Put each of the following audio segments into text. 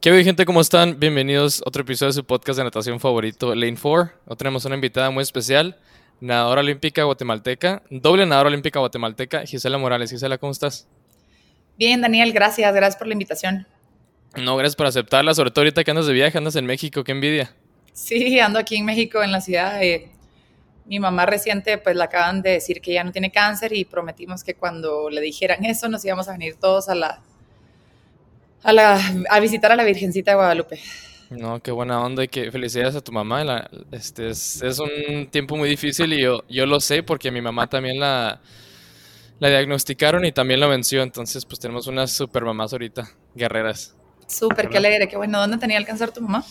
¿Qué hay, gente? ¿Cómo están? Bienvenidos a otro episodio de su podcast de natación favorito, Lane 4. Hoy tenemos una invitada muy especial, nadadora olímpica guatemalteca, doble nadadora olímpica guatemalteca, Gisela Morales. Gisela, ¿cómo estás? Bien, Daniel, gracias. Gracias por la invitación. No, gracias por aceptarla, sobre todo ahorita que andas de viaje, andas en México, qué envidia. Sí, ando aquí en México, en la ciudad. de mi mamá reciente, pues le acaban de decir que ya no tiene cáncer y prometimos que cuando le dijeran eso nos íbamos a venir todos a la a, la, a visitar a la Virgencita de Guadalupe. No, qué buena onda y que felicidades a tu mamá. este es, un tiempo muy difícil y yo, yo lo sé porque mi mamá también la, la diagnosticaron y también la venció. Entonces, pues tenemos unas super mamás ahorita, guerreras. Súper, qué alegre, qué bueno. ¿Dónde tenía el cáncer tu mamá?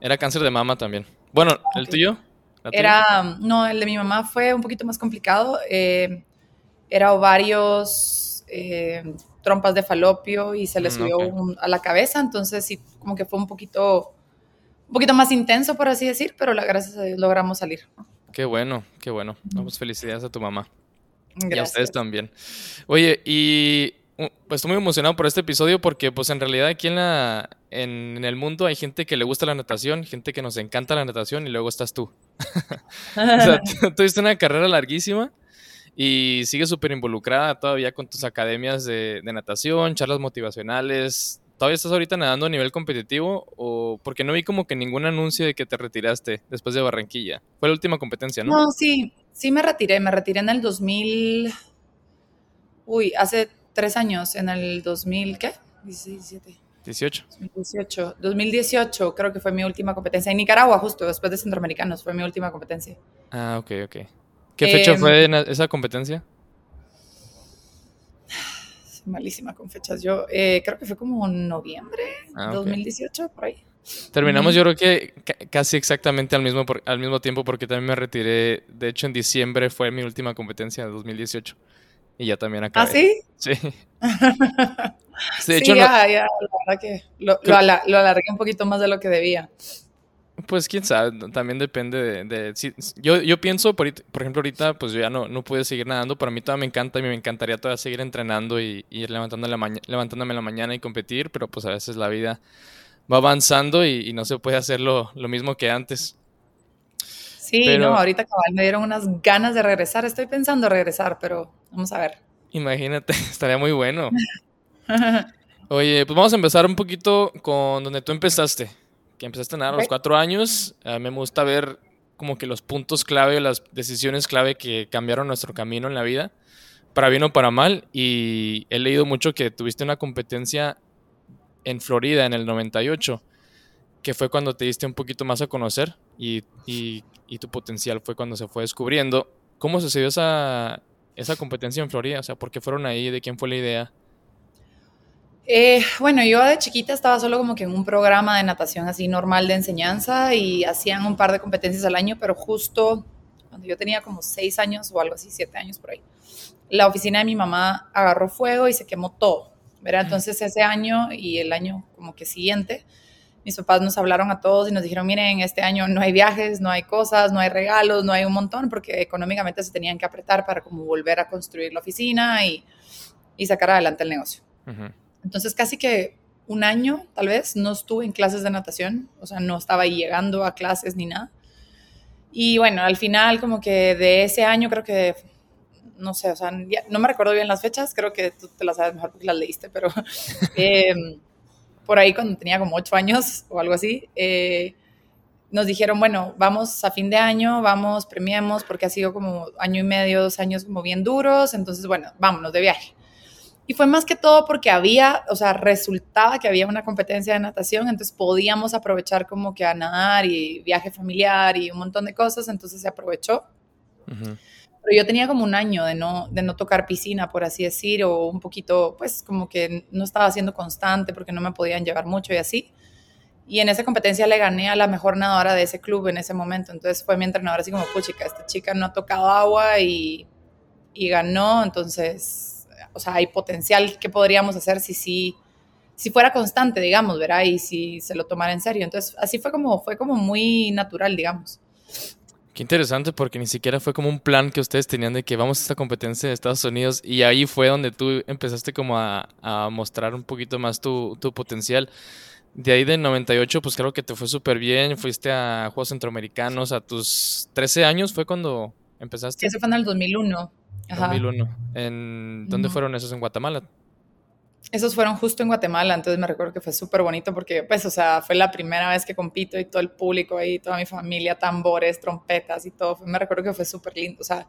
Era cáncer de mama también. Bueno, ¿el tuyo? Era, no, el de mi mamá fue un poquito más complicado. Eh, era ovarios, eh, trompas de falopio y se le mm, subió a la cabeza, entonces sí, como que fue un poquito, un poquito más intenso, por así decir, pero la, gracias a Dios logramos salir. Qué bueno, qué bueno. Vamos, felicidades a tu mamá. Gracias. Y a ustedes también. Oye, y pues estoy muy emocionado por este episodio porque pues en realidad aquí en, la, en, el mundo hay gente que le gusta la natación, gente que nos encanta la natación y luego estás tú. o sea, tuviste una carrera larguísima y sigues súper involucrada todavía con tus academias de, natación, charlas motivacionales. ¿Todavía estás ahorita nadando a nivel competitivo? O porque no vi como que ningún anuncio de que te retiraste después de Barranquilla. Fue la última competencia, ¿no? No, sí, sí me retiré. Me retiré en el 2000. Uy, hace tres años, en el 2000, ¿qué? 17. 18. 2018. 2018 creo que fue mi última competencia. En Nicaragua, justo después de Centroamericanos, fue mi última competencia. Ah, ok, ok. ¿Qué fecha em, fue esa competencia? Malísima con fechas. Yo eh, creo que fue como noviembre ah, 2018, por ahí. Terminamos yo creo que casi exactamente al mismo, al mismo tiempo porque también me retiré. De hecho, en diciembre fue mi última competencia de 2018. Y ya también acabé. ¿Ah, sí? Sí. sí, de hecho, ya, ya, la verdad que lo, lo, alargué un poquito más de lo que debía. Pues quién sabe, también depende de... yo, yo pienso, por, ejemplo, ahorita pues yo ya no, no pude seguir nadando, pero a mí todavía me encanta y me encantaría todavía seguir entrenando y, ir levantándome, la levantándome en la mañana y competir, pero pues a veces la vida va avanzando y, no se puede hacer lo, mismo que antes. Sí, no, ahorita cabal me dieron unas ganas de regresar, estoy pensando regresar, pero vamos a ver. Imagínate, estaría muy bueno. Oye, pues vamos a empezar un poquito con donde tú empezaste que empezaste a nadar a los cuatro años. A mí me gusta ver como que los puntos clave, las decisiones clave que cambiaron nuestro camino en la vida, para bien o para mal. Y he leído mucho que tuviste una competencia en Florida en el 98, que fue cuando te diste un poquito más a conocer y, y, tu potencial fue cuando se fue descubriendo. ¿Cómo sucedió esa, esa competencia en Florida? O sea, ¿por qué fueron ahí? ¿De quién fue la idea? Eh, bueno, yo de chiquita estaba solo como que en un programa de natación así normal de enseñanza y hacían un par de competencias al año, pero justo cuando yo tenía como seis años o algo así, siete años por ahí, la oficina de mi mamá agarró fuego y se quemó todo, ¿verdad? Entonces ese año y el año como que siguiente, mis papás nos hablaron a todos y nos dijeron, miren, este año no hay viajes, no hay cosas, no hay regalos, no hay un montón, porque económicamente se tenían que apretar para como volver a construir la oficina y, y sacar adelante el negocio. Entonces casi que un año, tal vez, no estuve en clases de natación, o sea, no estaba llegando a clases ni nada. Y bueno, al final como que de ese año creo que, no sé, o sea, no me recuerdo bien las fechas, creo que tú te las sabes mejor porque las leíste, pero em, por ahí cuando tenía como ocho años o algo así, eh, nos dijeron, bueno, vamos a fin de año, vamos, premiemos, porque ha sido como año y medio, dos años como bien duros, entonces, bueno, vámonos de viaje. Y fue más que todo porque había, o sea, resultaba que había una competencia de natación, entonces podíamos aprovechar como que a nadar y viaje familiar y un montón de cosas, entonces se aprovechó. Pero yo tenía como un año de no, de no tocar piscina, por así decir, o un poquito, pues como que no estaba siendo constante porque no me podían llevar mucho y así. Y en esa competencia le gané a la mejor nadadora de ese club en ese momento. Entonces fue mi entrenador así como, puchica, esta chica no ha tocado agua y, y ganó, entonces o sea, hay potencial que podríamos hacer si sí, si, fuera constante, digamos, ¿verdad? Y si se lo tomara en serio. Entonces, así fue como, fue como muy natural, digamos. Qué interesante porque ni siquiera fue como un plan que ustedes tenían de que vamos a esta competencia de Estados Unidos y ahí fue donde tú empezaste como a, a mostrar un poquito más tu, tu potencial. de ahí del 98, pues creo que te fue súper bien. Fuiste a Juegos Centroamericanos a tus 13 años, ¿fue cuando empezaste? Eso fue en el 2001. Ajá. 2001. ¿En, ¿Dónde fueron esos? ¿En Guatemala? Esos fueron justo en Guatemala, entonces me recuerdo que fue súper bonito porque, pues, o sea, fue la primera vez que compito y todo el público ahí, toda mi familia, tambores, trompetas y todo. Me recuerdo que fue súper lindo, o sea,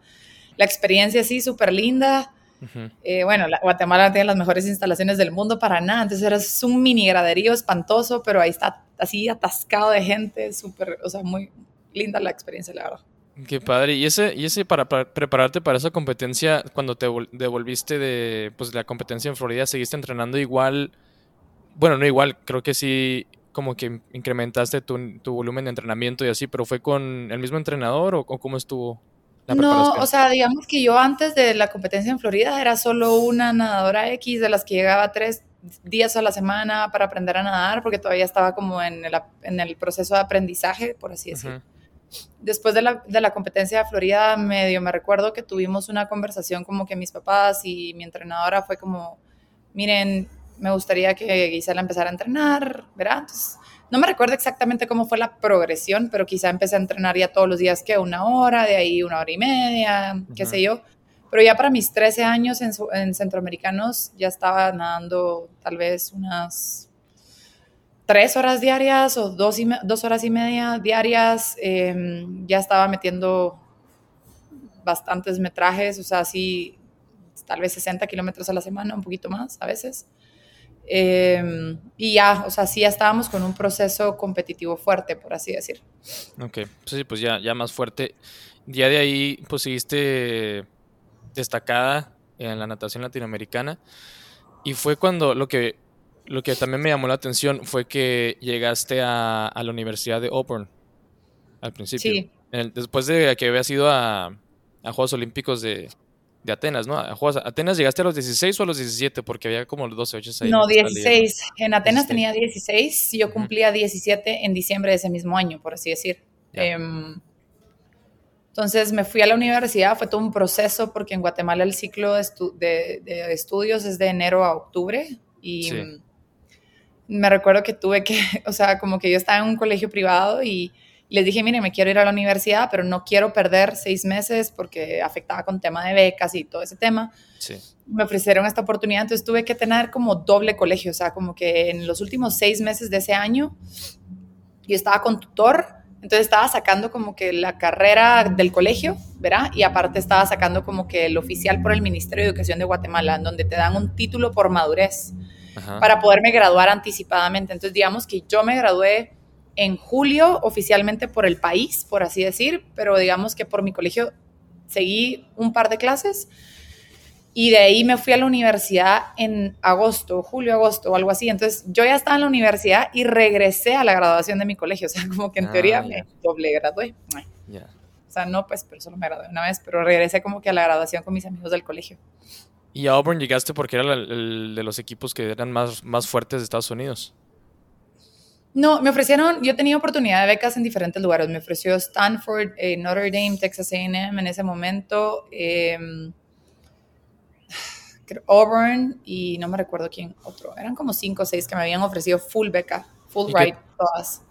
la experiencia sí, súper linda. Eh, bueno, Guatemala tiene las mejores instalaciones del mundo para nada, entonces era un mini graderío espantoso, pero ahí está así atascado de gente, súper, o sea, muy linda la experiencia, la verdad. Qué padre. Y ese, y ese para, prepararte para esa competencia, cuando te devolviste de pues, la competencia en Florida, ¿seguiste entrenando igual? Bueno, no igual, creo que sí, como que incrementaste tu, volumen de entrenamiento y así, pero ¿fue con el mismo entrenador o, cómo estuvo? La no, o sea, digamos que yo antes de la competencia en Florida era solo una nadadora X de las que llegaba tres días a la semana para aprender a nadar, porque todavía estaba como en el, en el proceso de aprendizaje, por así decirlo después de la, de la, competencia de Florida, medio me recuerdo que tuvimos una conversación como que mis papás y mi entrenadora fue como, miren, me gustaría que Gisela empezara a entrenar, ¿verdad? no me recuerdo exactamente cómo fue la progresión, pero quizá empecé a entrenar ya todos los días, que una hora, de ahí una hora y media, qué sé yo. Pero ya para mis 13 años en, en centroamericanos ya estaba nadando tal vez unas tres horas diarias o dos, y dos horas y media diarias. Em, ya estaba metiendo bastantes metrajes, o sea, así tal vez 60 kilómetros a la semana, un poquito más a veces. Em, y ya, o sea, sí ya estábamos con un proceso competitivo fuerte, por así decir. Ok, sí, pues ya, ya más fuerte. Ya de ahí, pues seguiste destacada en la natación latinoamericana. Y fue cuando lo que lo que también me llamó la atención fue que llegaste a, la Universidad de Auburn al principio. Sí. después de que habías ido a, Juegos Olímpicos de, Atenas, ¿no? A Atenas llegaste a los 16 o a los 17, porque había como los 12, 8 ahí. No, 16. En Atenas tenía 16 y yo cumplía 17 en diciembre de ese mismo año, por así decir. Em, entonces me fui a la universidad, fue todo un proceso porque en Guatemala el ciclo de, estudios es de enero a octubre y me recuerdo que tuve que, o sea, como que yo estaba en un colegio privado y les dije, mire, me quiero ir a la universidad, pero no quiero perder seis meses porque afectaba con tema de becas y todo ese tema. Sí. Me ofrecieron esta oportunidad, entonces tuve que tener como doble colegio, o sea, como que en los últimos seis meses de ese año yo estaba con tutor, entonces estaba sacando como que la carrera del colegio, ¿verdad? Y aparte estaba sacando como que el oficial por el Ministerio de Educación de Guatemala, en donde te dan un título por madurez para poderme graduar anticipadamente. Entonces, digamos que yo me gradué en julio oficialmente por el país, por así decir, pero digamos que por mi colegio seguí un par de clases y de ahí me fui a la universidad en agosto, julio, agosto o algo así. Entonces yo ya estaba en la universidad y regresé a la graduación de mi colegio, o sea, como que en teoría ah, me doble gradué. O sea, no, pues, pero solo me gradué una vez, pero regresé como que a la graduación con mis amigos del colegio. Y a Auburn llegaste porque era el, de los equipos que eran más, más fuertes de Estados Unidos. No, me ofrecieron, yo tenía oportunidad de becas en diferentes lugares. Me ofreció Stanford, eh, Notre Dame, Texas AM en ese momento, em, Auburn y no me recuerdo quién otro. Eran como cinco o seis que me habían ofrecido full beca, full ride, todas.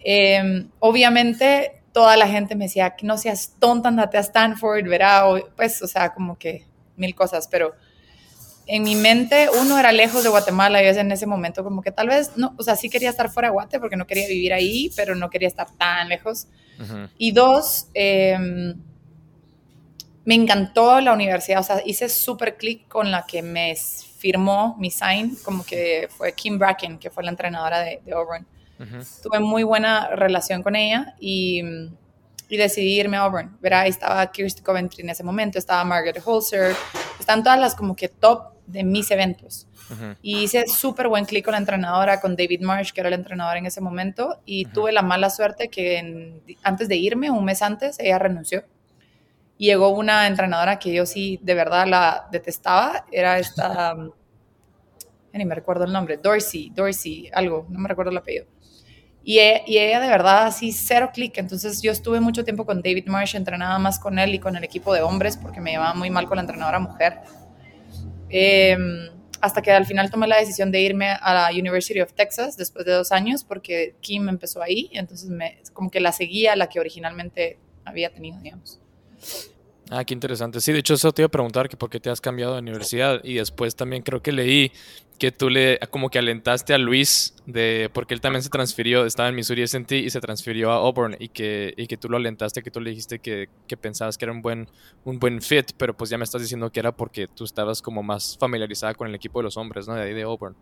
Em, obviamente, toda la gente me decía que no seas tonta, andate a Stanford, verá, pues, o sea, como que mil cosas, pero en mi mente, uno era lejos de Guatemala y en ese momento como que tal vez, no, o sea, sí quería estar fuera de Guate porque no quería vivir ahí, pero no quería estar tan lejos. Y dos, em, me encantó la universidad, o sea, hice súper clic con la que me firmó mi sign, como que fue Kim Bracken, que fue la entrenadora de, de Auburn. Tuve muy buena relación con ella y y decidí irme a Auburn. Verá, ahí estaba Kirsty Coventry en ese momento, estaba Margaret Holzer, están todas las como que top de mis eventos. Y hice súper buen clic con la entrenadora, con David Marsh, que era el entrenador en ese momento, y tuve la mala suerte que antes de irme, un mes antes, ella renunció. Y llegó una entrenadora que yo sí de verdad la detestaba, era esta, ni me recuerdo el nombre, Dorsey, Dorsey, algo, no me recuerdo el apellido. Y, ella de verdad así cero clic. Entonces yo estuve mucho tiempo con David Marsh, entrenaba más con él y con el equipo de hombres porque me llevaba muy mal con la entrenadora mujer. Em, hasta que al final tomé la decisión de irme a la University of Texas después de dos años porque Kim empezó ahí, entonces me, como que la seguía la que originalmente había tenido, digamos. Ah, qué interesante. Sí, de hecho eso te iba a preguntar que por qué te has cambiado de universidad y después también creo que leí que tú le como que alentaste a Luis de porque él también se transfirió, estaba en Missouri S&T y se transfirió a Auburn y que, y que tú lo alentaste, que tú le dijiste que, que, pensabas que era un buen un buen fit, pero pues ya me estás diciendo que era porque tú estabas como más familiarizada con el equipo de los hombres, ¿no? De ahí de Auburn.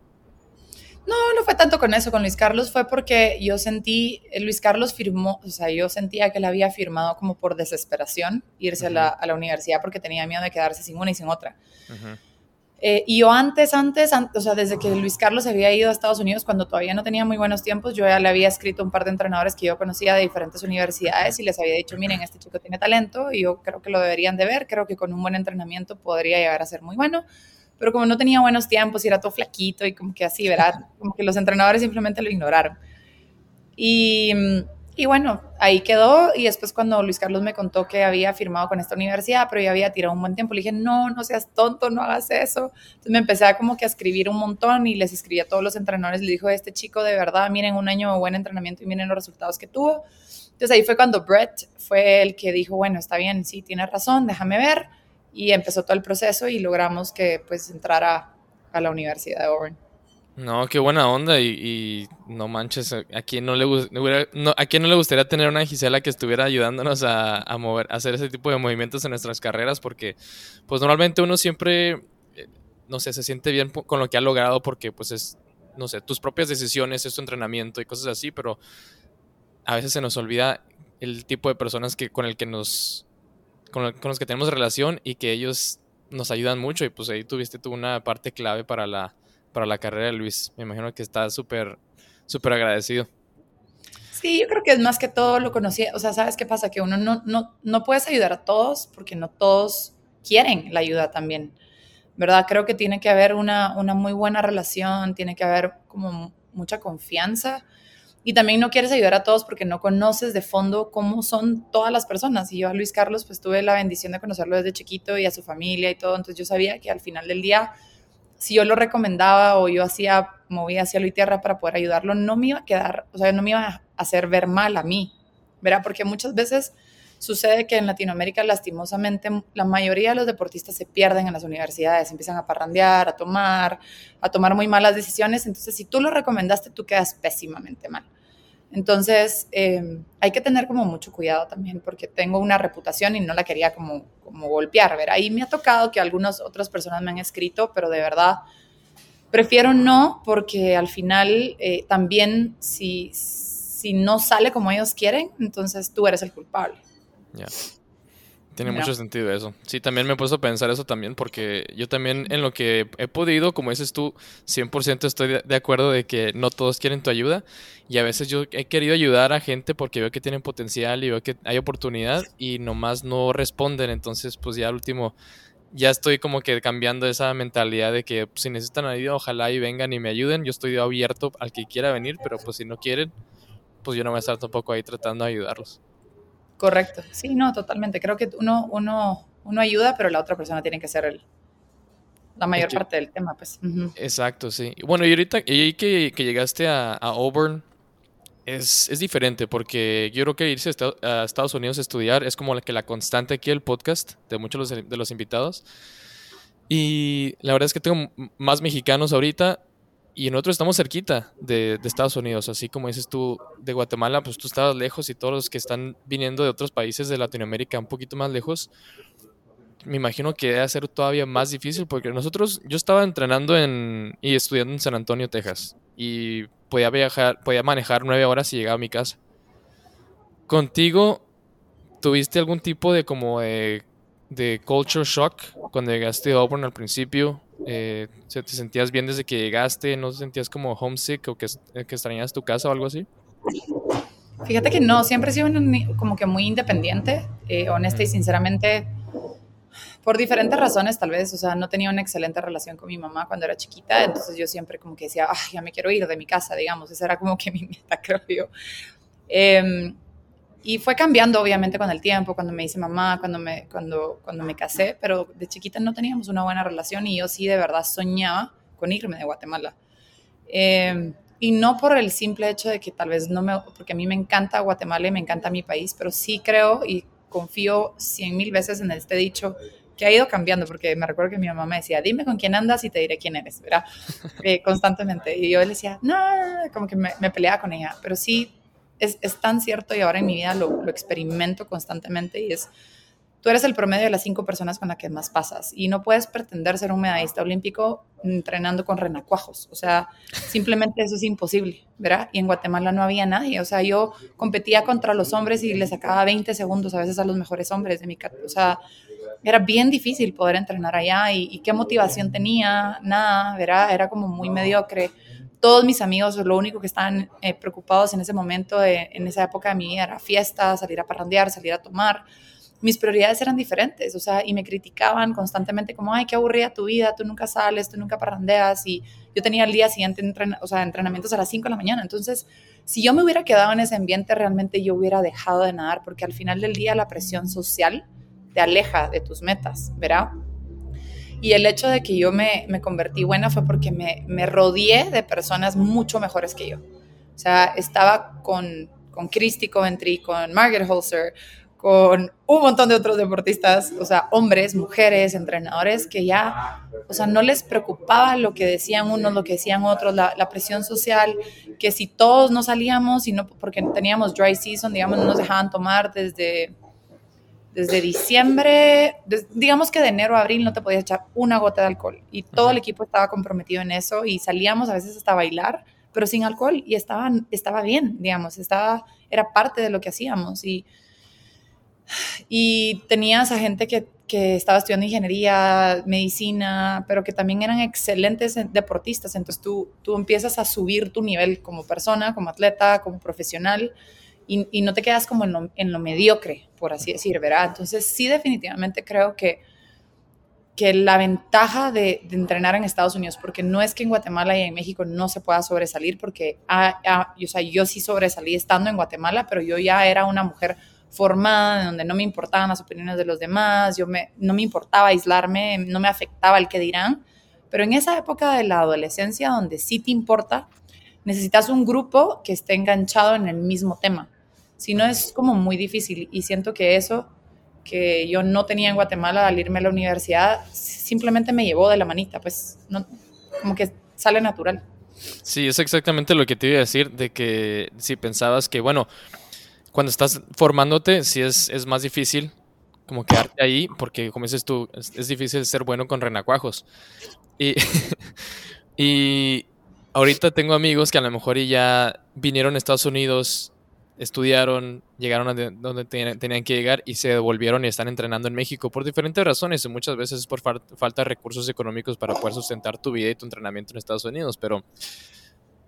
No, no fue tanto con eso, con Luis Carlos fue porque yo sentí, eh, Luis Carlos firmó, o sea, yo sentía que él había firmado como por desesperación irse a, la, a, la, universidad porque tenía miedo de quedarse sin una y sin otra. eh, y yo antes, antes, o sea, desde que Luis Carlos había ido a Estados Unidos, cuando todavía no tenía muy buenos tiempos, yo ya le había escrito a un par de entrenadores que yo conocía de diferentes universidades y les había dicho, miren, este chico tiene talento y yo creo que lo deberían de ver, creo que con un buen entrenamiento podría llegar a ser muy bueno pero como no tenía buenos tiempos y era todo flaquito y como que así, ¿verdad? Como que los entrenadores simplemente lo ignoraron. Y, y, bueno, ahí quedó y después cuando Luis Carlos me contó que había firmado con esta universidad, pero ya había tirado un buen tiempo, le dije, no, no seas tonto, no hagas eso. Entonces me empecé a como que a escribir un montón y les escribí a todos los entrenadores, le dijo, este chico de verdad, miren un año de buen entrenamiento y miren los resultados que tuvo. Entonces ahí fue cuando Brett fue el que dijo, bueno, está bien, sí, tienes razón, déjame ver y empezó todo el proceso y logramos que pues entrara a la Universidad de Auburn. No, qué buena onda y, no manches, ¿a quién no, le, no, ¿a no le gustaría tener una Gisela que estuviera ayudándonos a hacer ese tipo de movimientos en nuestras carreras? Porque pues normalmente uno siempre, eh, no sé, se siente bien con lo que ha logrado porque pues es, no sé, tus propias decisiones, es tu entrenamiento y cosas así, pero a veces se nos olvida el tipo de personas que, con el que nos con, los que tenemos relación y que ellos nos ayudan mucho y pues ahí tuviste tú una parte clave para la, para la carrera de Luis. Me imagino que estás súper, súper agradecido. Sí, yo creo que es más que todo lo conocía. O sea, ¿sabes qué pasa? Que uno no, no, no puedes ayudar a todos porque no todos quieren la ayuda también. ¿Verdad? Creo que tiene que haber una, una muy buena relación, tiene que haber como mucha confianza y también no quieres ayudar a todos porque no conoces de fondo cómo son todas las personas. Y yo a Luis Carlos pues tuve la bendición de conocerlo desde chiquito y a su familia y todo, entonces yo sabía que al final del día, si yo lo recomendaba o yo hacía, movía hacia y tierra para poder ayudarlo, no me iba a quedar, o sea, no me iba a hacer ver mal a mí, ¿verdad? Porque muchas veces sucede que en Latinoamérica, lastimosamente, la mayoría de los deportistas se pierden en las universidades, empiezan a parrandear, a tomar, a tomar muy malas decisiones. Entonces, si tú lo recomendaste, tú quedas pésimamente mal. Entonces, eh, hay que tener como mucho cuidado también, porque tengo una reputación y no la quería como, como golpear, ¿ver? Ahí me ha tocado que algunas otras personas me han escrito, pero de verdad prefiero no, porque al final eh, también si, si no sale como ellos quieren, entonces tú eres el culpable. Tiene mucho sentido eso. Sí, también me he puesto a pensar eso también, porque yo también en lo que he podido, como dices tú, 100% estoy de acuerdo de que no todos quieren tu ayuda. Y a veces yo he querido ayudar a gente porque veo que tienen potencial y veo que hay oportunidad y nomás no responden. Entonces, pues ya al último, ya estoy como que cambiando esa mentalidad de que pues, si necesitan ayuda, ojalá y vengan y me ayuden. Yo estoy abierto al que quiera venir, pero pues si no quieren, pues yo no voy a estar tampoco ahí tratando de ayudarlos. Correcto. Sí, no, totalmente. Creo que uno, uno, uno ayuda, pero la otra persona tiene que ser el, la mayor parte del tema, pues. Exacto, sí. Bueno, y ahorita y que, que llegaste a, Auburn, es, es, diferente porque yo creo que irse a Estados Unidos a estudiar es como la que la constante aquí el podcast de muchos de los invitados. Y la verdad es que tengo más mexicanos ahorita y nosotros estamos cerquita de, Estados Unidos, así como dices tú de Guatemala, pues tú estabas lejos y todos los que están viniendo de otros países de Latinoamérica un poquito más lejos, me imagino que debe ser todavía más difícil porque nosotros, yo estaba entrenando en, y estudiando en San Antonio, Texas, y podía viajar, podía manejar nueve horas y llegaba a mi casa. Contigo, ¿tuviste algún tipo de como de, de culture shock cuando llegaste a Auburn al principio? Eh, ¿Te sentías bien desde que llegaste? ¿No te sentías como homesick o que, eh, que extrañas tu casa o algo así? Fíjate que no, siempre he sido como que muy independiente, eh, honesta y sinceramente, por diferentes razones tal vez, o sea, no tenía una excelente relación con mi mamá cuando era chiquita, entonces yo siempre como que decía, ya me quiero ir de mi casa, digamos, esa era como que mi meta, creo yo. Eh, y fue cambiando obviamente con el tiempo, cuando me hice mamá, cuando me, cuando, cuando me casé, pero de chiquita no teníamos una buena relación y yo sí de verdad soñaba con irme de Guatemala. Em, y no por el simple hecho de que tal vez no me, porque a mí me encanta Guatemala y me encanta mi país, pero sí creo y confío cien mil veces en este dicho que ha ido cambiando, porque me recuerdo que mi mamá me decía, dime con quién andas y te diré quién eres, ¿verdad? Eh, constantemente. Y yo le decía, no, como que me, me peleaba con ella, pero sí, es, es, tan cierto y ahora en mi vida lo, lo experimento constantemente y es tú eres el promedio de las cinco personas con las que más pasas y no puedes pretender ser un medallista olímpico entrenando con renacuajos. O sea, simplemente eso es imposible, ¿verdad? Y en Guatemala no había nadie. O sea, yo competía contra los hombres y le sacaba 20 segundos a veces a los mejores hombres de mi O sea, era bien difícil poder entrenar allá y, qué motivación tenía, nada, ¿verdad? Era como muy mediocre. Todos mis amigos, lo único que estaban eh, preocupados en ese momento, en esa época de mi vida, era fiesta, salir a parrandear, salir a tomar mis prioridades eran diferentes, o sea, y me criticaban constantemente como, ay, qué aburrida tu vida, tú nunca sales, tú nunca parrandeas, y yo tenía el día siguiente o sea, entrenamientos a las 5 de la mañana, entonces, si yo me hubiera quedado en ese ambiente, realmente yo hubiera dejado de nadar, porque al final del día la presión social te aleja de tus metas, ¿verdad? Y el hecho de que yo me, me convertí buena fue porque me, me rodeé de personas mucho mejores que yo. O sea, estaba con, con Christy Coventry, con Margaret Holzer, con un montón de otros deportistas, o sea, hombres, mujeres, entrenadores, que ya, o sea, no les preocupaba lo que decían unos, lo que decían otros, la, presión social, que si todos no salíamos, y no, porque teníamos dry season, digamos, no nos dejaban tomar desde, desde diciembre, digamos que de enero a abril no te podías echar una gota de alcohol, y todo el equipo estaba comprometido en eso, y salíamos a veces hasta bailar, pero sin alcohol, y estaba, estaba bien, digamos, estaba, era parte de lo que hacíamos, y y tenías a gente que, que, estaba estudiando ingeniería, medicina, pero que también eran excelentes deportistas. Entonces tú, tú empiezas a subir tu nivel como persona, como atleta, como profesional, y, y no te quedas como en lo, en lo, mediocre, por así decir, ¿verdad? Entonces sí definitivamente creo que, que la ventaja de, de, entrenar en Estados Unidos, porque no es que en Guatemala y en México no se pueda sobresalir, porque o sea, yo sí sobresalí estando en Guatemala, pero yo ya era una mujer formada, donde no me importaban las opiniones de los demás, yo me, no me importaba aislarme, no me afectaba el que dirán, pero en esa época de la adolescencia donde sí te importa, necesitas un grupo que esté enganchado en el mismo tema. Si no es como muy difícil y siento que eso que yo no tenía en Guatemala al irme a la universidad simplemente me llevó de la manita, pues no, como que sale natural. Sí, es exactamente lo que te iba a decir, de que si pensabas que, bueno, cuando estás formándote, sí es, es más difícil como quedarte ahí, porque como dices tú, es, difícil ser bueno con renacuajos. Y, y ahorita tengo amigos que a lo mejor ya vinieron a Estados Unidos, estudiaron, llegaron a donde tenían, que llegar y se devolvieron y están entrenando en México por diferentes razones y muchas veces es por falta de recursos económicos para poder sustentar tu vida y tu entrenamiento en Estados Unidos, pero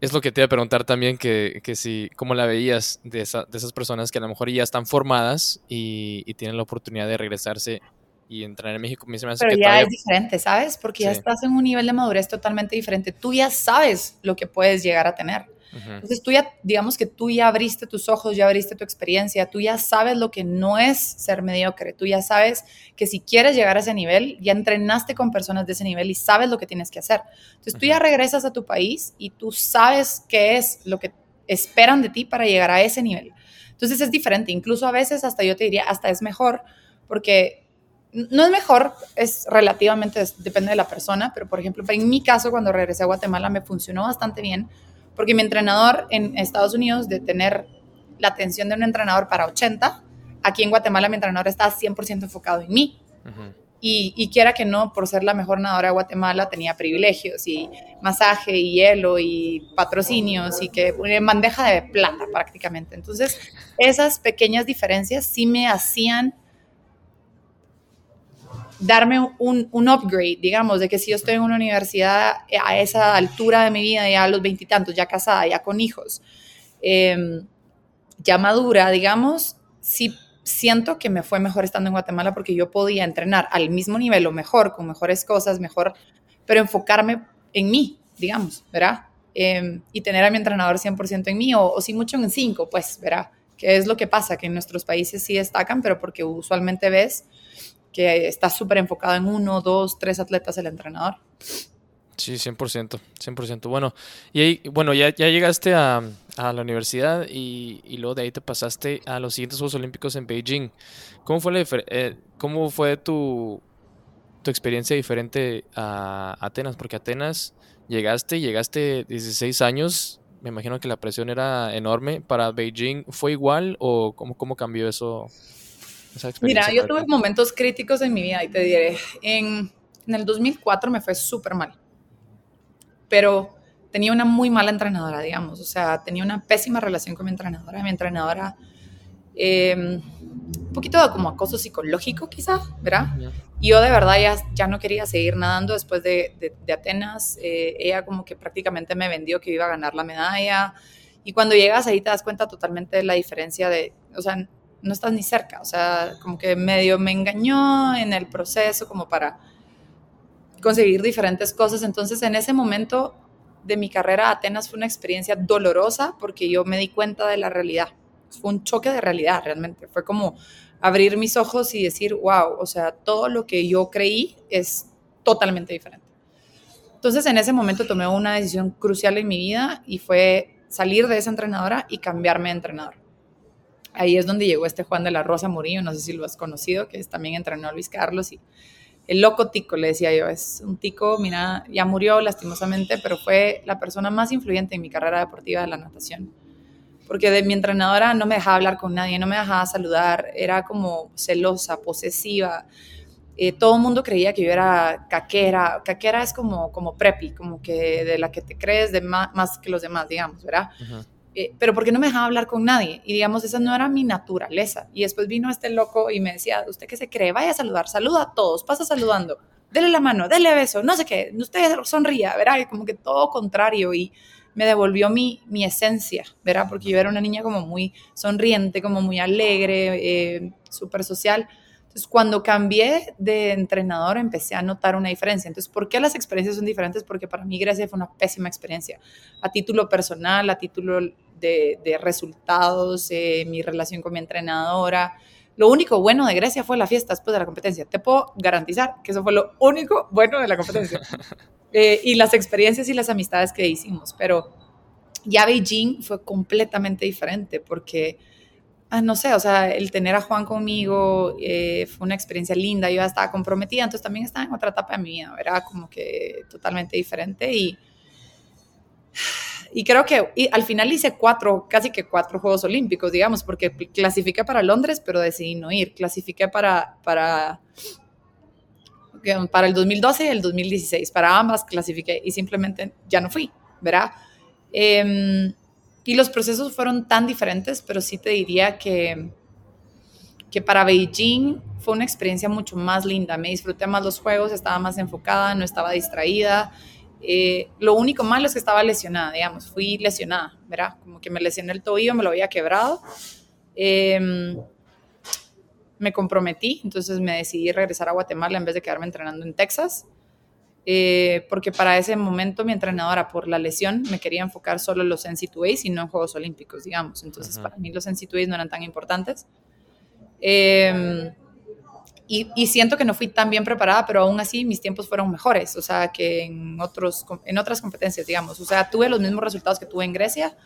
es lo que te iba a preguntar también, que, que si, ¿cómo la veías de, de, esas personas que a lo mejor ya están formadas y, tienen la oportunidad de regresarse y entrar en México? Pero ya es diferente, ¿sabes? Porque ya estás en un nivel de madurez totalmente diferente. Tú ya sabes lo que puedes llegar a tener. Entonces tú ya, digamos que tú ya abriste tus ojos, ya abriste tu experiencia, tú ya sabes lo que no es ser mediocre, tú ya sabes que si quieres llegar a ese nivel, ya entrenaste con personas de ese nivel y sabes lo que tienes que hacer. Entonces tú ya regresas a tu país y tú sabes qué es lo que esperan de ti para llegar a ese nivel. Entonces es diferente, incluso a veces hasta yo te diría, hasta es mejor, porque no es mejor, es relativamente, depende de la persona, pero por ejemplo, en mi caso, cuando regresé a Guatemala me funcionó bastante bien porque mi entrenador en Estados Unidos, de tener la atención de un entrenador para 80, aquí en Guatemala mi entrenador está 100% enfocado en mí. y, y, quiera que no, por ser la mejor nadadora de Guatemala, tenía privilegios y masaje y hielo y patrocinios y que en bandeja de plata prácticamente. Entonces, esas pequeñas diferencias sí me hacían darme un, un, upgrade, digamos, de que si yo estoy en una universidad a esa altura de mi vida, ya a los veintitantos, ya casada, ya con hijos, em, ya madura, digamos, sí siento que me fue mejor estando en Guatemala porque yo podía entrenar al mismo nivel o mejor, con mejores cosas, mejor, pero enfocarme en mí, digamos, ¿verdad? Em, y tener a mi entrenador 100% en mí, o, o sí mucho en 5, pues, ¿verdad? Que es lo que pasa, que en nuestros países sí destacan, pero porque usualmente ves que está súper enfocado en uno, dos, tres atletas el entrenador. Sí, 100%, 100%. Bueno, y ahí, bueno, ya, llegaste a, a la universidad y, y, luego de ahí te pasaste a los siguientes Juegos Olímpicos en Beijing. ¿Cómo fue, la, eh, cómo fue tu, tu experiencia diferente a Atenas? Porque Atenas llegaste, llegaste 16 años, me imagino que la presión era enorme. ¿Para Beijing fue igual o cómo, cómo cambió eso? Mira, yo tuve momentos críticos en mi vida y te diré, en, en el 2004 me fue súper mal pero tenía una muy mala entrenadora, digamos, o sea, tenía una pésima relación con mi entrenadora. Mi entrenadora, em, un poquito de como acoso psicológico quizá, ¿verdad? Y yo de verdad ya, ya no quería seguir nadando después de, de, Atenas. Eh, ella como que prácticamente me vendió que iba a ganar la medalla. Y cuando llegas ahí te das cuenta totalmente de la diferencia de, o sea, no estás ni cerca, o sea, como que medio me engañó en el proceso como para conseguir diferentes cosas. Entonces, en ese momento de mi carrera, Atenas fue una experiencia dolorosa porque yo me di cuenta de la realidad. Fue un choque de realidad realmente. Fue como abrir mis ojos y decir, wow, o sea, todo lo que yo creí es totalmente diferente. Entonces, en ese momento tomé una decisión crucial en mi vida y fue salir de esa entrenadora y cambiarme de entrenador. Ahí es donde llegó este Juan de la Rosa Murillo, no sé si lo has conocido, que es, también entrenó a Luis Carlos y el loco tico, le decía yo, es un tico, mira, ya murió lastimosamente, pero fue la persona más influyente en mi carrera deportiva de la natación. Porque de mi entrenadora no me dejaba hablar con nadie, no me dejaba saludar, era como celosa, posesiva. Eh, todo el mundo creía que yo era caquera. Caquera es como, como preppy, como que de la que te crees de más, que los demás, digamos, ¿verdad? Eh, pero porque no me dejaba hablar con nadie. Y digamos, esa no era mi naturaleza. Y después vino este loco y me decía, ¿usted qué se cree? Vaya a saludar, saluda a todos, pasa saludando, dele la mano, dele beso, no sé qué, usted sonría, ¿verdad? Como que todo contrario y me devolvió mi, mi esencia, ¿verdad? Porque yo era una niña como muy sonriente, como muy alegre, eh, súper social. Entonces, cuando cambié de entrenador, empecé a notar una diferencia. Entonces, ¿por qué las experiencias son diferentes? Porque para mí Grecia fue una pésima experiencia. A título personal, a título de, resultados, eh, mi relación con mi entrenadora. Lo único bueno de Grecia fue la fiesta después de la competencia. Te puedo garantizar que eso fue lo único bueno de la competencia. Eh, y las experiencias y las amistades que hicimos. Pero ya Beijing fue completamente diferente porque, ah, no sé, o sea, el tener a Juan conmigo eh, fue una experiencia linda. Yo ya estaba comprometida, entonces también estaba en otra etapa de mi vida, era como que totalmente diferente y y creo que al final hice cuatro, casi que cuatro Juegos Olímpicos, digamos, porque clasifiqué para Londres, pero decidí no ir. Clasifiqué para, para, para el 2012 y el 2016. Para ambas clasifiqué y simplemente ya no fui, ¿verdad? Em, y los procesos fueron tan diferentes, pero sí te diría que, que para Beijing fue una experiencia mucho más linda. Me disfruté más los juegos, estaba más enfocada, no estaba distraída. Eh, lo único malo es que estaba lesionada, digamos, fui lesionada, ¿verdad? Como que me lesioné el tobillo, me lo había quebrado. Em, me comprometí, entonces me decidí regresar a Guatemala en vez de quedarme entrenando en Texas, eh, porque para ese momento mi entrenadora por la lesión me quería enfocar solo en los NC2A y no en Juegos Olímpicos, digamos. Entonces para mí los NC2A no eran tan importantes. Eh, y, siento que no fui tan bien preparada, pero aún así mis tiempos fueron mejores, o sea, que en, otros, en otras competencias, digamos. O sea, tuve los mismos resultados que tuve en Grecia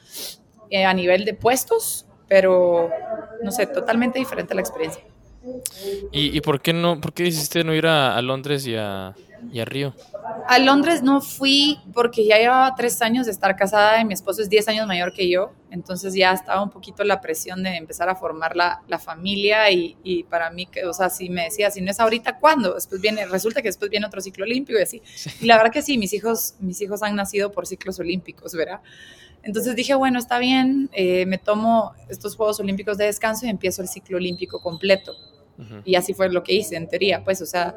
eh, a nivel de puestos, pero no sé, totalmente diferente la experiencia. ¿Y, y por qué no, por qué decidiste no ir a, a Londres y a, y a Río? A Londres no fui porque ya llevaba tres años de estar casada y mi esposo es diez años mayor que yo, entonces ya estaba un poquito la presión de empezar a formar la, la familia y, y, para mí, o sea, si me decía, si no es ahorita, ¿cuándo? Después viene, resulta que después viene otro ciclo olímpico y así. Y la verdad que sí, mis hijos, mis hijos han nacido por ciclos olímpicos, ¿verdad? Entonces dije, bueno, está bien, eh, me tomo estos Juegos Olímpicos de descanso y empiezo el ciclo olímpico completo. Y así fue lo que hice, en teoría, pues, o sea,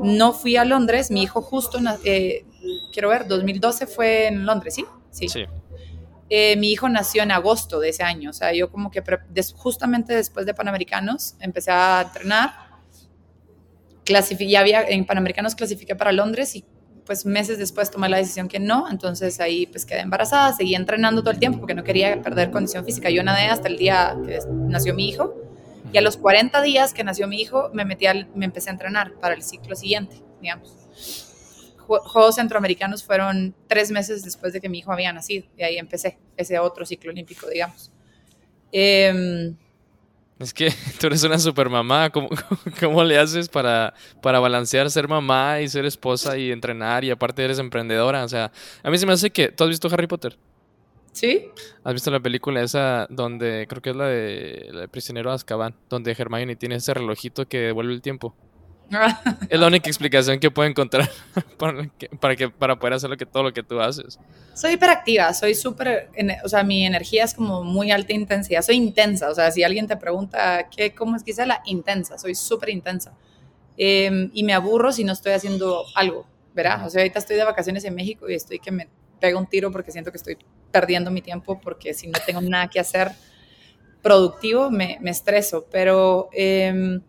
no fui a Londres, mi hijo justo, eh, quiero ver, 2012 fue en Londres, ¿sí? Sí. Eh, mi hijo nació en agosto de ese año, o sea, yo como que justamente después de Panamericanos empecé a entrenar, ya había, en Panamericanos clasifiqué para Londres y pues meses después tomé la decisión que no, entonces ahí pues quedé embarazada, seguí entrenando todo el tiempo porque no quería perder condición física, yo nadé hasta el día que nació mi hijo y a los 40 días que nació mi hijo, me, metí me empecé a entrenar para el ciclo siguiente, digamos. Juegos Centroamericanos fueron tres meses después de que mi hijo había nacido y ahí empecé ese otro ciclo olímpico, digamos. Em, es que tú eres una super mamá. ¿Cómo, cómo le haces para, para balancear ser mamá y ser esposa y entrenar y aparte eres emprendedora? O sea, a mí se me hace que... ¿Tú has visto Harry Potter? ¿Sí? ¿Has visto la película esa donde creo que es la de, la de Prisionero de Azkaban? Donde Hermione tiene ese relojito que devuelve el tiempo. es la única explicación que puedo encontrar para, que, para poder hacer lo que, todo lo que tú haces. Soy hiperactiva, soy súper, o sea, mi energía es como muy alta intensidad, soy intensa, o sea, si alguien te pregunta ¿qué, cómo es que sea la intensa, soy súper intensa. Em, y me aburro si no estoy haciendo algo, ¿verdad? O sea, ahorita estoy de vacaciones en México y estoy que me pego un tiro porque siento que estoy perdiendo mi tiempo porque si no tengo nada que hacer productivo me, me estreso, pero... Eh,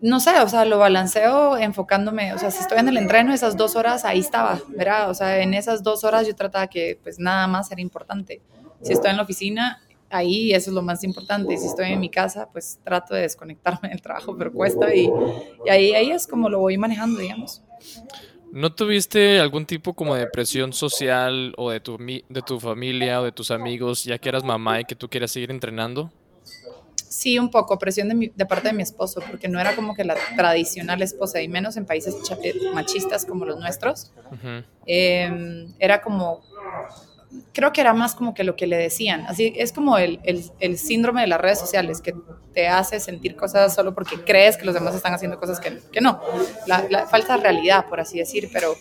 no sé, o sea, lo balanceo enfocándome, o sea, si estoy en el entreno, esas dos horas ahí estaba, ¿verdad? O sea, en esas dos horas yo trataba que pues nada más era importante. Si estoy en la oficina, ahí eso es lo más importante. Si estoy en mi casa, pues trato de desconectarme del trabajo, pero cuesta y, y ahí, ahí es como lo voy manejando, digamos. ¿No tuviste algún tipo como de presión social o de tu, de tu familia o de tus amigos ya que eras mamá y que tú quieras seguir entrenando? sí, un poco, presión de, de, parte de mi esposo, porque no era como que la tradicional esposa, y menos en países machistas como los nuestros. Em, era como, creo que era más como que lo que le decían. Así es como el, el, el, síndrome de las redes sociales, que te hace sentir cosas solo porque crees que los demás están haciendo cosas que, que no. La, la falta realidad, por así decir, pero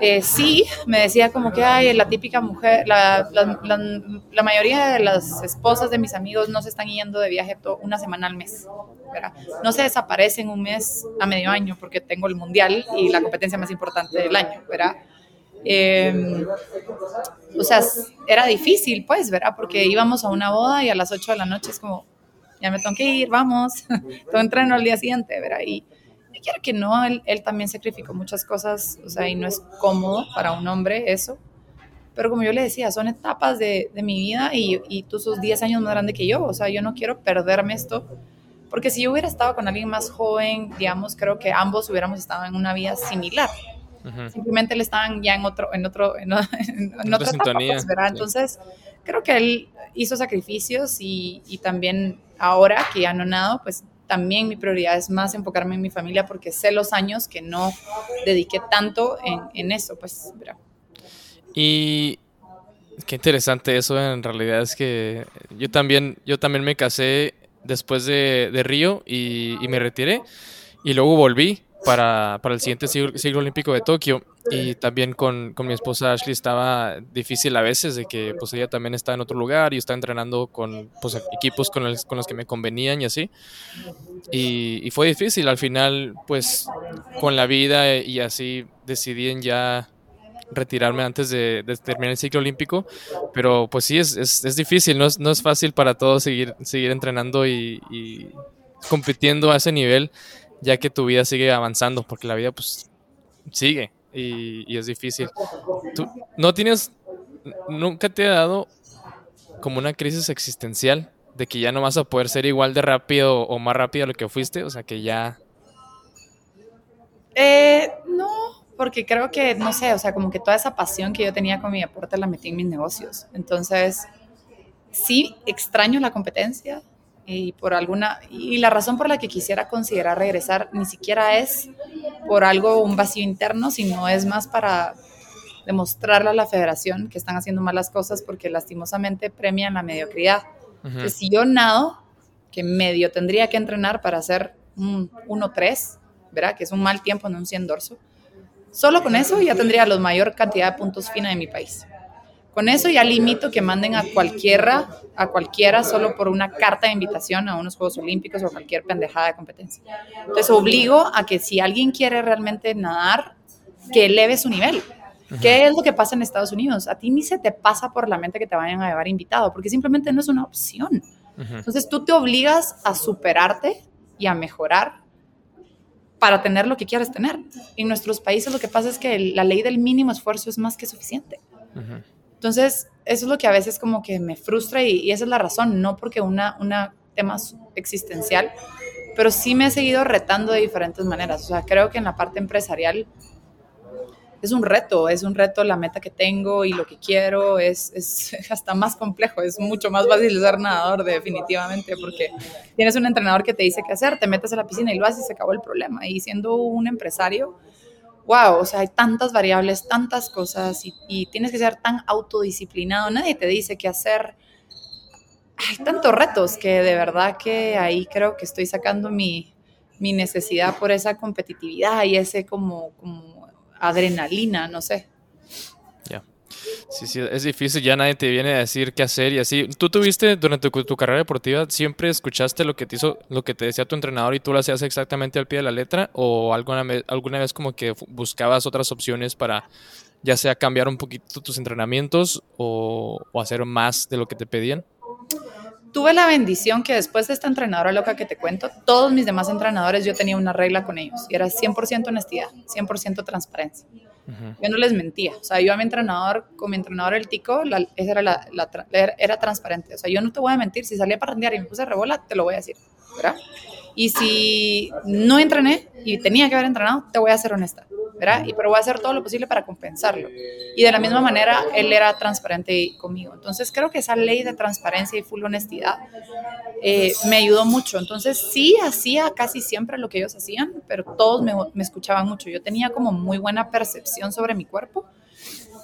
eh, sí, me decía como que, ay, la típica mujer, la, la, mayoría de las esposas de mis amigos no se están yendo de viaje una semana al mes, No se desaparecen un mes a medio año porque tengo el mundial y la competencia más importante del año, ¿verdad? Em, o sea, era difícil, pues, ¿verdad? Porque íbamos a una boda y a las 8 de la noche es como, ya me tengo que ir, vamos, tengo entreno al día siguiente, ¿verdad? Y, quiero que no, él, él, también sacrificó muchas cosas, o sea, y no es cómodo para un hombre eso. Pero como yo le decía, son etapas de, de mi vida y, y, tú sos 10 años más grande que yo, o sea, yo no quiero perderme esto, porque si yo hubiera estado con alguien más joven, digamos, creo que ambos hubiéramos estado en una vida similar. Simplemente él estaban ya en otro, en otro, en, en, otra sintonía, etapa, pues, Entonces, creo que él hizo sacrificios y, y también ahora que ya no nado, pues también mi prioridad es más enfocarme en mi familia porque sé los años que no dediqué tanto en, en eso, pues. Y qué interesante eso, en realidad es que yo también, yo también me casé después de, de Río y, y, me retiré y luego volví para, para el siguiente siglo, olímpico de Tokio. Y también con, con, mi esposa Ashley estaba difícil a veces de que pues ella también está en otro lugar y está entrenando con pues, equipos con, con los que me convenían y así. Y, y, fue difícil. Al final, pues con la vida y así decidí en ya retirarme antes de, de, terminar el ciclo olímpico. Pero pues sí, es, es, es difícil. No es, no es, fácil para todos seguir, seguir entrenando y, y compitiendo a ese nivel ya que tu vida sigue avanzando, porque la vida pues sigue y, es difícil. ¿Tú no tienes, nunca te ha dado como una crisis existencial de que ya no vas a poder ser igual de rápido o más rápido a lo que fuiste? O sea, que ya... Eh, no, porque creo que, no sé, o sea, como que toda esa pasión que yo tenía con mi deporte la metí en mis negocios. Entonces, sí extraño la competencia, y por alguna y la razón por la que quisiera considerar regresar ni siquiera es por algo un vacío interno, sino es más para demostrarle a la federación que están haciendo malas cosas porque lastimosamente premian la mediocridad. si yo nado, que medio tendría que entrenar para hacer un 1-3, ¿verdad? Que es un mal tiempo en un 100 dorso. Solo con eso ya tendría la mayor cantidad de puntos fina de mi país. Con eso ya limito que manden a cualquiera, a cualquiera solo por una carta de invitación a unos Juegos Olímpicos o cualquier pendejada de competencia. Entonces obligo a que si alguien quiere realmente nadar, que eleve su nivel. ¿Qué es lo que pasa en Estados Unidos? A ti ni se te pasa por la mente que te vayan a llevar invitado, porque simplemente no es una opción. Entonces tú te obligas a superarte y a mejorar para tener lo que quieres tener. En nuestros países lo que pasa es que la ley del mínimo esfuerzo es más que suficiente. Entonces, eso es lo que a veces como que me frustra y, esa es la razón, no porque una, una tema existencial, pero sí me he seguido retando de diferentes maneras. O sea, creo que en la parte empresarial es un reto, es un reto la meta que tengo y lo que quiero es, es hasta más complejo, es mucho más fácil ser nadador definitivamente porque tienes un entrenador que te dice qué hacer, te metes a la piscina y lo haces y se acabó el problema. Y siendo un empresario, wow, o sea, hay tantas variables, tantas cosas y, y tienes que ser tan autodisciplinado, nadie te dice qué hacer. Hay tantos retos que de verdad que ahí creo que estoy sacando mi, mi necesidad por esa competitividad y ese como, como adrenalina, no sé. Sí, sí, es difícil, ya nadie te viene a decir qué hacer y así. ¿Tú tuviste durante tu, carrera deportiva, siempre escuchaste lo que te hizo, lo que te decía tu entrenador y tú lo hacías exactamente al pie de la letra? ¿O alguna, alguna vez como que buscabas otras opciones para ya sea cambiar un poquito tus entrenamientos o, o hacer más de lo que te pedían? tuve la bendición que después de esta entrenadora loca que te cuento, todos mis demás entrenadores yo tenía una regla con ellos y era 100% honestidad, 100% transparencia. Yo no les mentía, o sea, yo a mi entrenador, con mi entrenador el tico, la, esa era, la, era, transparente, o sea, yo no te voy a mentir, si salía para rendear y me puse rebola, te lo voy a decir, ¿verdad? Y si no entrené y tenía que haber entrenado, te voy a ser honesta. ¿verdad? Y pero voy a hacer todo lo posible para compensarlo. Y de la misma manera, él era transparente conmigo. Entonces, creo que esa ley de transparencia y full honestidad eh, me ayudó mucho. Entonces, sí hacía casi siempre lo que ellos hacían, pero todos me, me escuchaban mucho. Yo tenía como muy buena percepción sobre mi cuerpo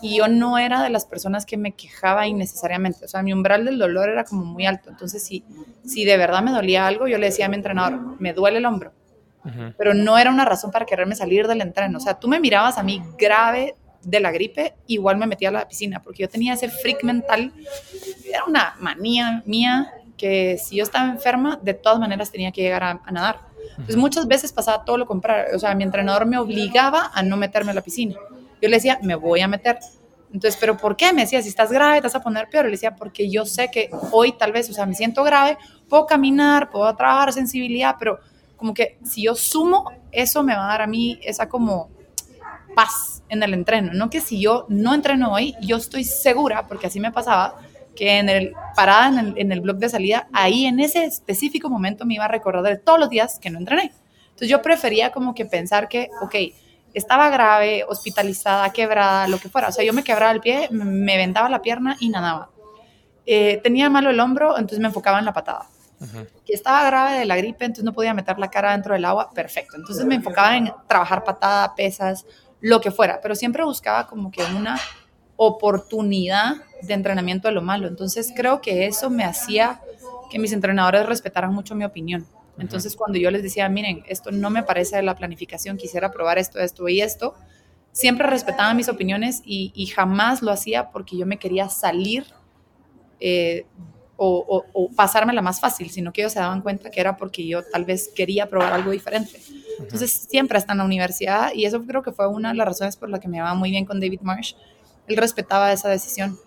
y yo no era de las personas que me quejaba innecesariamente. O sea, mi umbral del dolor era como muy alto. Entonces, si, si de verdad me dolía algo, yo le decía a mi entrenador, me duele el hombro pero no era una razón para quererme salir del entreno. O sea, tú me mirabas a mí grave de la gripe, igual me metía a la piscina, porque yo tenía ese freak mental, era una manía mía que si yo estaba enferma, de todas maneras tenía que llegar a, nadar. Entonces muchas veces pasaba todo lo contrario, o sea, mi entrenador me obligaba a no meterme a la piscina. Yo le decía, me voy a meter. Entonces, ¿pero por qué? Me decía, si estás grave, te vas a poner peor. Le decía, porque yo sé que hoy tal vez, o sea, me siento grave, puedo caminar, puedo trabajar sensibilidad, pero como que si yo sumo, eso me va a dar a mí esa como paz en el entreno. No que si yo no entreno hoy, yo estoy segura, porque así me pasaba, que en el parada en el, en el blog de salida, ahí en ese específico momento me iba a recordar de todos los días que no entrené. Entonces yo prefería como que pensar que, ok, estaba grave, hospitalizada, quebrada, lo que fuera. O sea, yo me quebraba el pie, me vendaba la pierna y nadaba. Eh, tenía malo el hombro, entonces me enfocaba en la patada que estaba grave de la gripe, entonces no podía meter la cara dentro del agua, perfecto. Entonces me enfocaba en trabajar patada, pesas, lo que fuera, pero siempre buscaba como que una oportunidad de entrenamiento de lo malo. Entonces creo que eso me hacía que mis entrenadores respetaran mucho mi opinión. Entonces cuando yo les decía, miren, esto no me parece de la planificación, quisiera probar esto, esto y esto, siempre respetaban mis opiniones y, jamás lo hacía porque yo me quería salir eh, o, o, pasármela más fácil, sino que ellos se daban cuenta que era porque yo tal vez quería probar algo diferente. Entonces siempre está en la universidad y eso creo que fue una de las razones por las que me llevaba muy bien con David Marsh. Él respetaba esa decisión.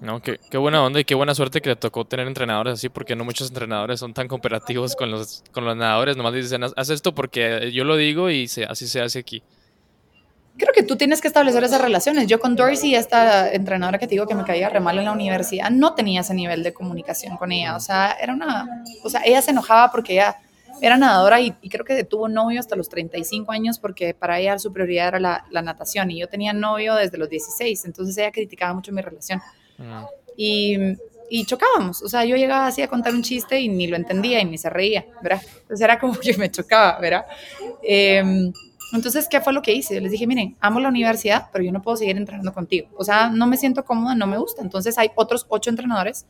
No, qué, qué, buena onda y qué buena suerte que le tocó tener entrenadores así, porque no muchos entrenadores son tan cooperativos con los, con los nadadores. Nomás dicen, haz esto porque yo lo digo y así se hace aquí creo que tú tienes que establecer esas relaciones. Yo con Dorsey, esta entrenadora que te digo que me caía re mal en la universidad, no tenía ese nivel de comunicación con ella. O sea, era una, o sea, ella se enojaba porque ella era nadadora y, creo que tuvo novio hasta los 35 años porque para ella su prioridad era la, la, natación y yo tenía novio desde los 16, entonces ella criticaba mucho mi relación. Y, y, chocábamos, o sea, yo llegaba así a contar un chiste y ni lo entendía y ni se reía, ¿verdad? Entonces era como que me chocaba, ¿verdad? Eh, entonces, ¿qué fue lo que hice? Les dije, miren, amo la universidad, pero yo no puedo seguir entrenando contigo. O sea, no me siento cómoda, no me gusta. Entonces, hay otros ocho entrenadores.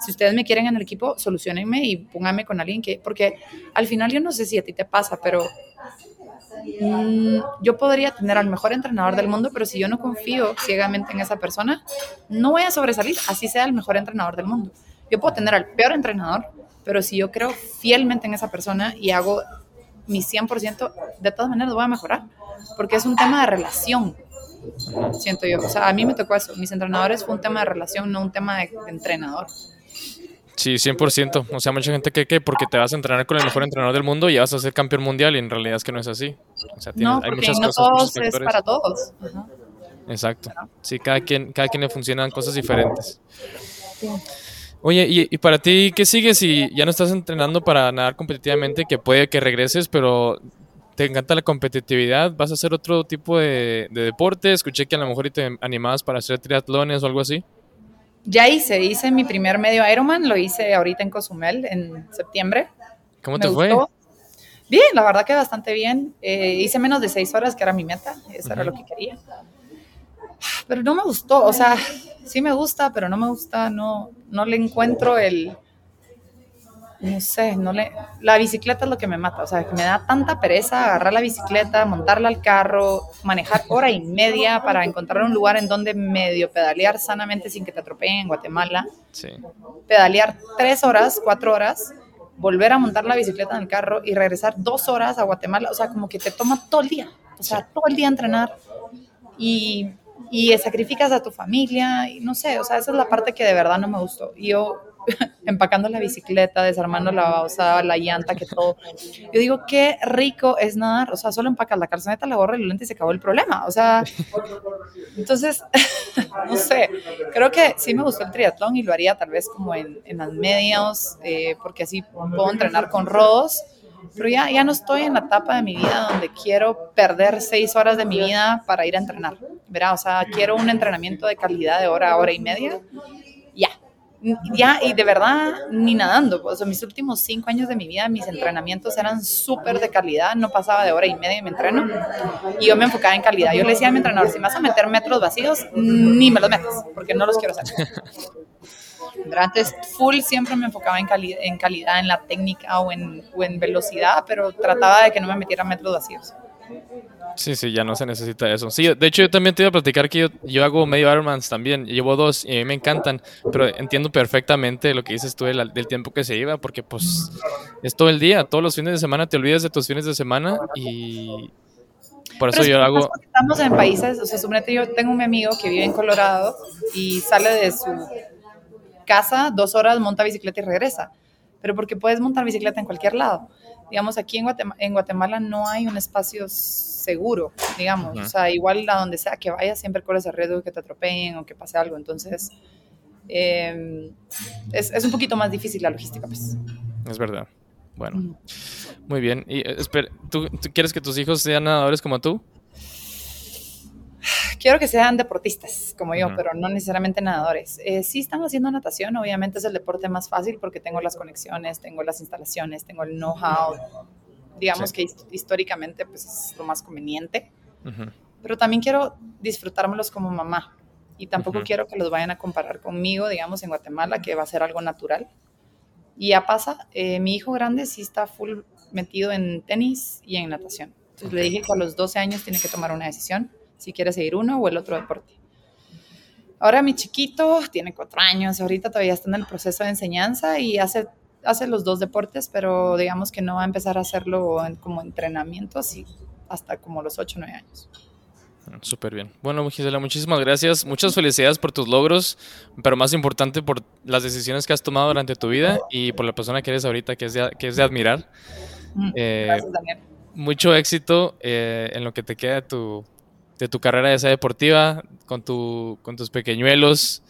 Si ustedes me quieren en el equipo, solucionenme y pónganme con alguien que, porque al final yo no sé si a ti te pasa, pero yo podría tener al mejor entrenador del mundo, pero si yo no confío ciegamente en esa persona, no voy a sobresalir, así sea el mejor entrenador del mundo. Yo puedo tener al peor entrenador, pero si yo creo fielmente en esa persona y hago mi 100%, de todas maneras voy a mejorar, porque es un tema de relación, siento yo. O sea, a mí me tocó eso. Mis entrenadores fue un tema de relación, no un tema de, entrenador. Sí, 100%. O sea, mucha gente cree que porque te vas a entrenar con el mejor entrenador del mundo ya vas a ser campeón mundial y en realidad es que no es así. O sea, no, hay muchas no todos es para todos. Exacto. Sí, cada quien, cada quien le funcionan cosas diferentes. Oye, ¿y, para ti qué sigue si ya no estás entrenando para nadar competitivamente? Que puede que regreses, pero te encanta la competitividad. ¿Vas a hacer otro tipo de, deporte? Escuché que a lo mejor te animabas para hacer triatlones o algo así. Ya hice, hice mi primer medio Ironman, lo hice ahorita en Cozumel en septiembre. ¿Cómo te fue? Bien, la verdad que bastante bien. Eh, hice menos de seis horas, que era mi meta, eso era lo que quería. Pero no me gustó, o sea, sí me gusta, pero no me gusta, no, no le encuentro el, no sé, no le, la bicicleta es lo que me mata, o sea, que me da tanta pereza agarrar la bicicleta, montarla al carro, manejar hora y media para encontrar un lugar en donde medio pedalear sanamente sin que te atropellen en Guatemala. Sí. Pedalear tres horas, cuatro horas volver a montar la bicicleta en el carro y regresar dos horas a Guatemala, o sea, como que te toma todo el día, o sea, todo el día entrenar y, y sacrificas a tu familia, y no sé, o sea, esa es la parte que de verdad no me gustó. Y yo empacando la bicicleta, desarmando la la llanta, que todo. Yo digo, qué rico es nadar, o sea, solo empacas la calzoneta, la gorra y el lente y se acabó el problema, o sea, entonces, no sé, creo que sí me gustó el triatlón y lo haría tal vez como en, en las medios, eh, porque así puedo entrenar con rodos, pero ya, ya no estoy en la etapa de mi vida donde quiero perder seis horas de mi vida para ir a entrenar, ¿verdad? O sea, quiero un entrenamiento de calidad de hora, hora y media, ya, y de verdad, ni nadando. Pues, mis últimos cinco años de mi vida, mis entrenamientos eran súper de calidad, no pasaba de hora y media y me entreno, y yo me enfocaba en calidad. Yo le decía a mi entrenador, si me vas a meter metros vacíos, ni me los metas, porque no los quiero hacer. Antes, full siempre me enfocaba en, en calidad, en la técnica o en, o en velocidad, pero trataba de que no me metiera metros vacíos. Sí, sí, ya no se necesita eso. Sí, de hecho yo también te iba a platicar que yo, hago medio Ironmans también, llevo dos y a mí me encantan, pero entiendo perfectamente lo que dices tú del, tiempo que se iba, porque pues es todo el día, todos los fines de semana te olvidas de tus fines de semana y por eso yo hago... Estamos en países, o sea, suponete yo tengo un amigo que vive en Colorado y sale de su casa dos horas, monta bicicleta y regresa, pero porque puedes montar bicicleta en cualquier lado digamos, aquí en Guatemala, en Guatemala no hay un espacio seguro, digamos, o sea, igual a donde sea que vayas, siempre corres el riesgo de que te atropellen o que pase algo, entonces em, es, es, un poquito más difícil la logística, pues. Es verdad. Bueno, muy bien. Y eh, espera, ¿tú, ¿tú, quieres que tus hijos sean nadadores como tú? quiero que sean deportistas como yo, pero no necesariamente nadadores. Eh, sí están haciendo natación, obviamente es el deporte más fácil porque tengo las conexiones, tengo las instalaciones, tengo el know-how. Digamos que históricamente pues es lo más conveniente. Pero también quiero disfrutármelos como mamá y tampoco quiero que los vayan a comparar conmigo, digamos, en Guatemala, que va a ser algo natural. Y ya pasa, eh, mi hijo grande sí está full metido en tenis y en natación. Entonces le dije que a los 12 años tiene que tomar una decisión si quiere seguir uno o el otro deporte. Ahora mi chiquito tiene cuatro años, ahorita todavía está en el proceso de enseñanza y hace, hace los dos deportes, pero digamos que no va a empezar a hacerlo como entrenamiento así hasta como los ocho o nueve años. Súper bien. Bueno, Gisela, muchísimas gracias. Muchas felicidades por tus logros, pero más importante por las decisiones que has tomado durante tu vida y por la persona que eres ahorita, que es de, que es de admirar. Mm, eh, gracias, Daniel. Mucho éxito eh, en lo que te queda de tu, de tu carrera de esa deportiva, con, tu, con tus pequeñuelos,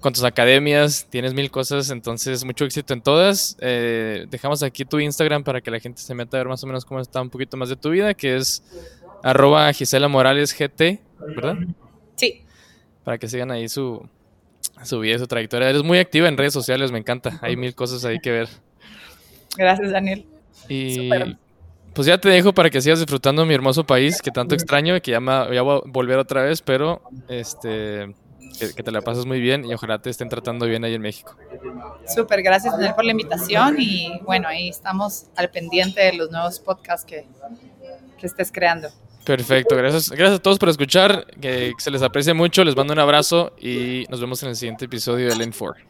con tus academias, tienes mil cosas, entonces mucho éxito en todas. Eh, dejamos aquí tu Instagram para que la gente se meta a ver más o menos cómo está un poquito más de tu vida, que es arroba Gisela Morales GT, ¿verdad? Sí. Para que sigan ahí su, su vida, su trayectoria. Eres muy activa en redes sociales, me encanta. Hay mil cosas ahí que ver. Gracias, Daniel. Y pues ya te dejo para que sigas disfrutando mi hermoso país que tanto extraño y que ya, me, voy a volver otra vez, pero este que, te la pases muy bien y ojalá te estén tratando bien ahí en México. Súper, gracias por la invitación y bueno, ahí estamos al pendiente de los nuevos podcasts que, que estés creando. Perfecto, gracias, gracias a todos por escuchar, que se les aprecie mucho, les mando un abrazo y nos vemos en el siguiente episodio de Lane 4.